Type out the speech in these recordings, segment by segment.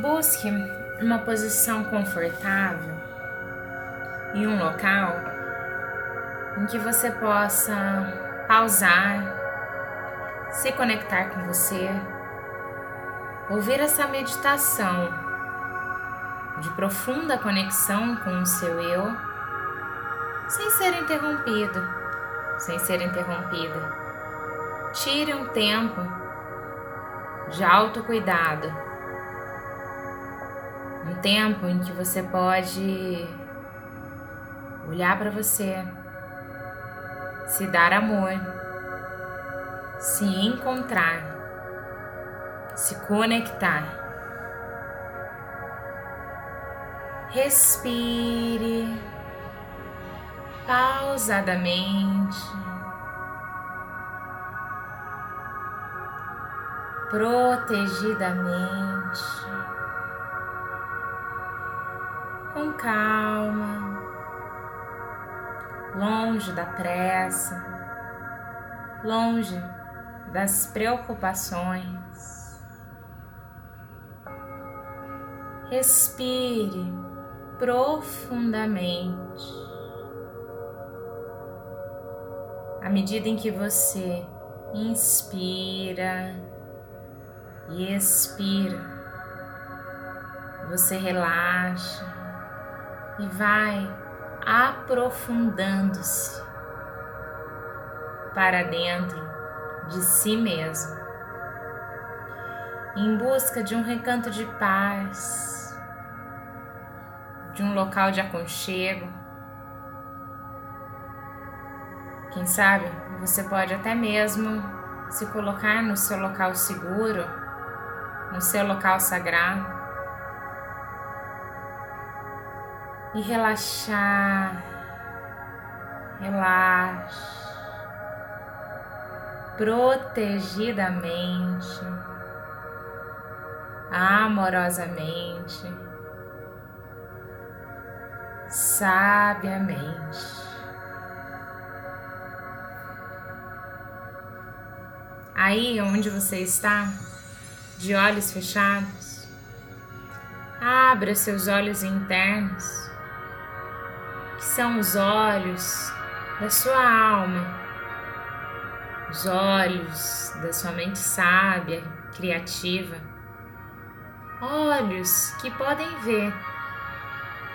Busque uma posição confortável e um local em que você possa pausar, se conectar com você, ouvir essa meditação de profunda conexão com o seu eu, sem ser interrompido, sem ser interrompida. Tire um tempo de autocuidado, um tempo em que você pode olhar para você, se dar amor, se encontrar, se conectar. Respire pausadamente, protegidamente, com calma longe da pressa, longe das preocupações. Respire profundamente. À medida em que você inspira e expira, você relaxa e vai aprofundando-se para dentro de si mesmo, em busca de um recanto de paz, de um local de aconchego. Quem sabe você pode até mesmo se colocar no seu local seguro, no seu local sagrado e relaxar, relaxe, protegidamente, amorosamente, sabiamente. Aí onde você está, de olhos fechados, abra seus olhos internos são os olhos da sua alma, os olhos da sua mente sábia, criativa, olhos que podem ver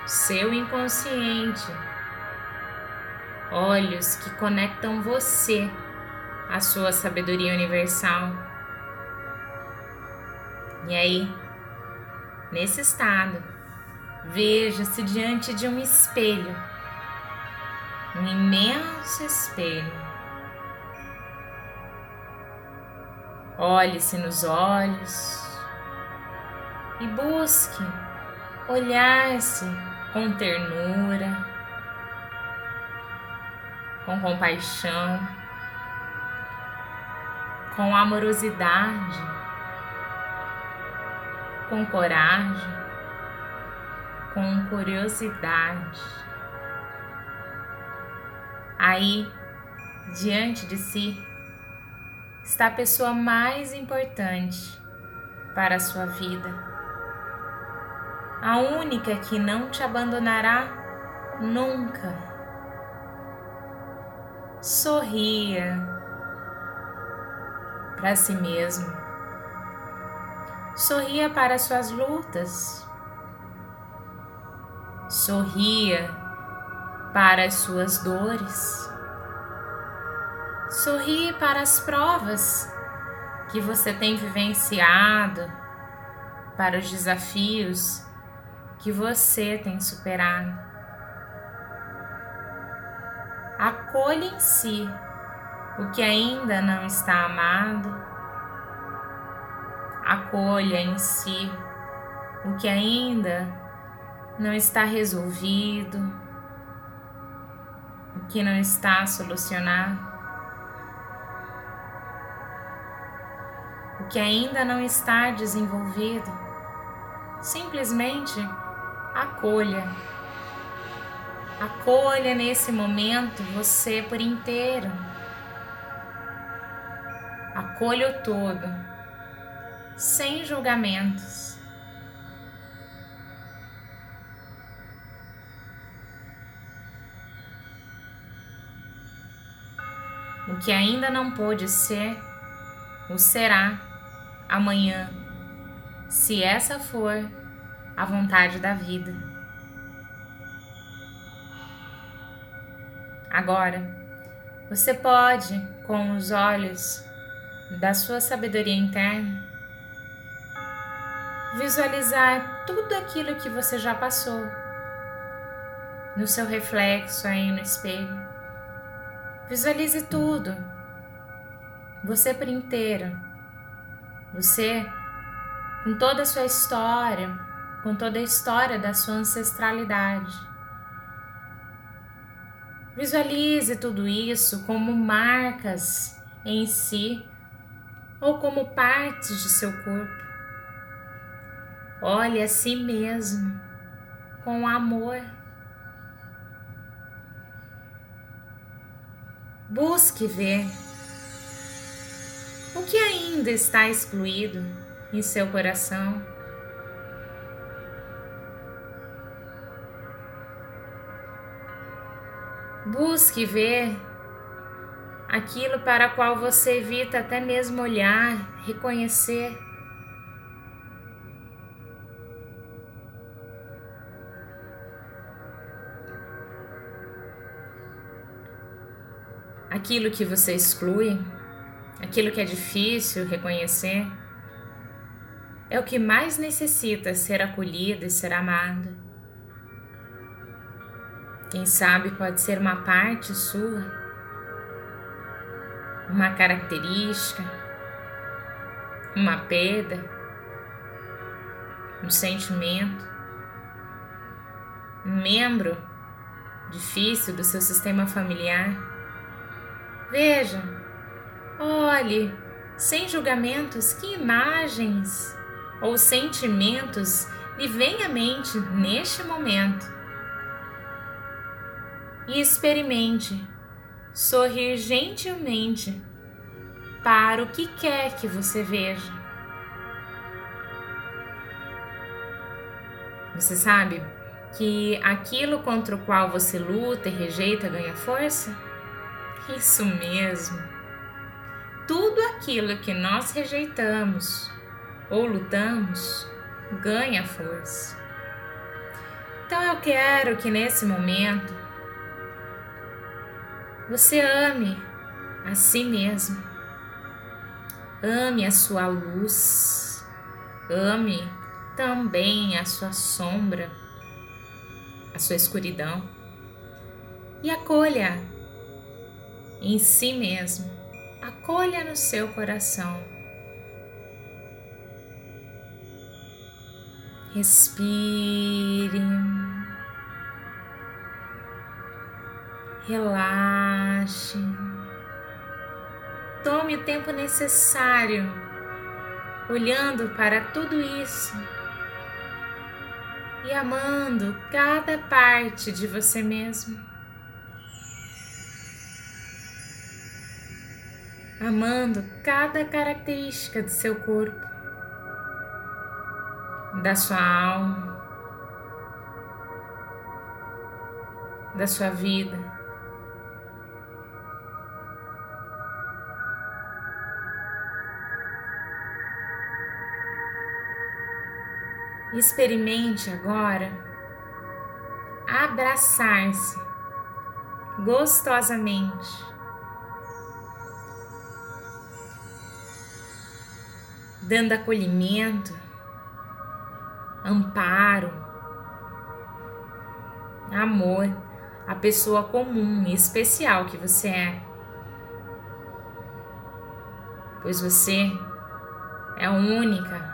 seu inconsciente, olhos que conectam você à sua sabedoria universal. E aí, nesse estado, veja-se diante de um espelho um imenso espelho. Olhe-se nos olhos e busque olhar-se com ternura, com compaixão, com amorosidade, com coragem, com curiosidade. Aí, diante de si, está a pessoa mais importante para a sua vida. A única que não te abandonará nunca. Sorria para si mesmo. Sorria para suas lutas. Sorria para as suas dores. Sorri para as provas que você tem vivenciado, para os desafios que você tem superado. Acolha em si o que ainda não está amado. Acolha em si o que ainda não está resolvido que não está a solucionar, o que ainda não está desenvolvido. Simplesmente acolha. Acolha nesse momento você por inteiro. Acolha o todo, sem julgamentos, que ainda não pôde ser, o será amanhã, se essa for a vontade da vida. Agora, você pode, com os olhos da sua sabedoria interna, visualizar tudo aquilo que você já passou no seu reflexo aí no espelho. Visualize tudo, você por inteiro, você com toda a sua história, com toda a história da sua ancestralidade. Visualize tudo isso como marcas em si ou como partes de seu corpo. Olhe a si mesmo com amor. Busque ver o que ainda está excluído em seu coração. Busque ver aquilo para qual você evita até mesmo olhar, reconhecer. Aquilo que você exclui, aquilo que é difícil reconhecer, é o que mais necessita ser acolhido e ser amado. Quem sabe pode ser uma parte sua uma característica, uma perda, um sentimento, um membro difícil do seu sistema familiar. Veja, olhe, sem julgamentos, que imagens ou sentimentos lhe vêm à mente neste momento. E experimente sorrir gentilmente para o que quer que você veja. Você sabe que aquilo contra o qual você luta e rejeita ganha força? Isso mesmo. Tudo aquilo que nós rejeitamos ou lutamos ganha força. Então eu quero que nesse momento você ame a si mesmo. Ame a sua luz. Ame também a sua sombra, a sua escuridão. E acolha em si mesmo. Acolha no seu coração. Respire. relaxe. Tome o tempo necessário olhando para tudo isso e amando cada parte de você mesmo. Amando cada característica do seu corpo, da sua alma, da sua vida. Experimente agora abraçar-se gostosamente. Dando acolhimento, amparo, amor à pessoa comum e especial que você é. Pois você é única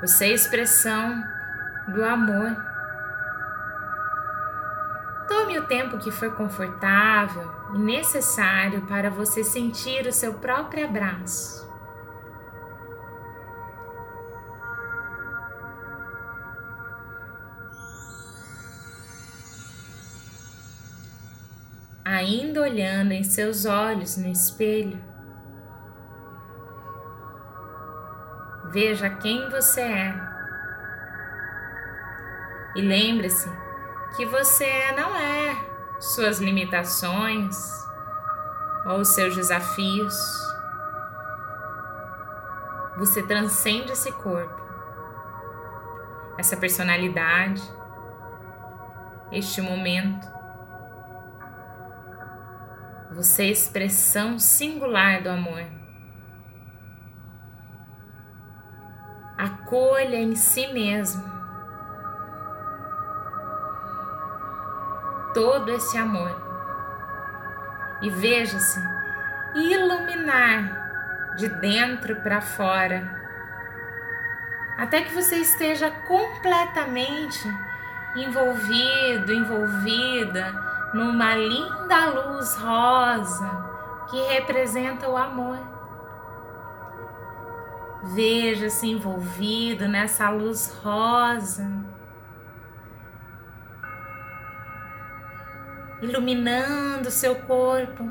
você é expressão do amor. Tome o tempo que for confortável e necessário para você sentir o seu próprio abraço. Ainda olhando em seus olhos no espelho, Veja quem você é. E lembre-se que você não é suas limitações ou seus desafios. Você transcende esse corpo, essa personalidade, este momento. Você é expressão singular do amor. Acolha em si mesmo todo esse amor e veja-se iluminar de dentro para fora, até que você esteja completamente envolvido, envolvida numa linda luz rosa que representa o amor. Veja-se envolvido nessa luz rosa iluminando seu corpo,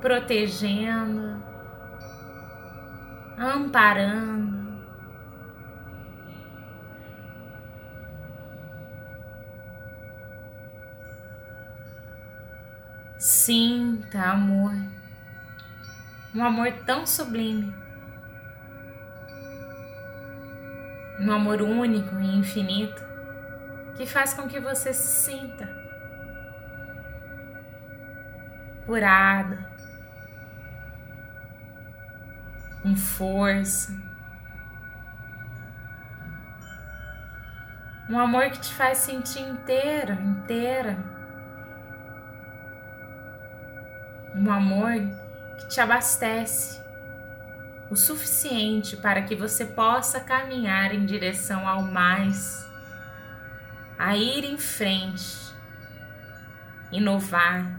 protegendo, amparando. Sinta amor, um amor tão sublime, um amor único e infinito que faz com que você se sinta curada, com força. Um amor que te faz sentir inteira, inteira. Um amor que te abastece o suficiente para que você possa caminhar em direção ao mais, a ir em frente, inovar,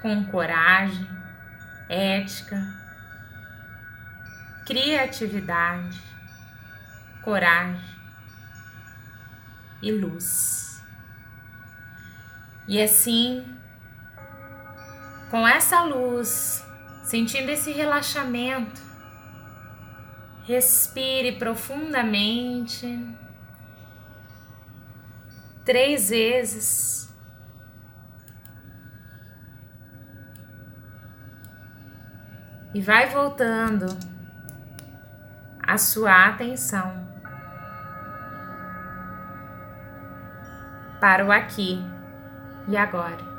com coragem, ética, criatividade, coragem e luz. E assim, com essa luz, sentindo esse relaxamento, respire profundamente três vezes. e vai voltando a sua atenção para o aqui e agora.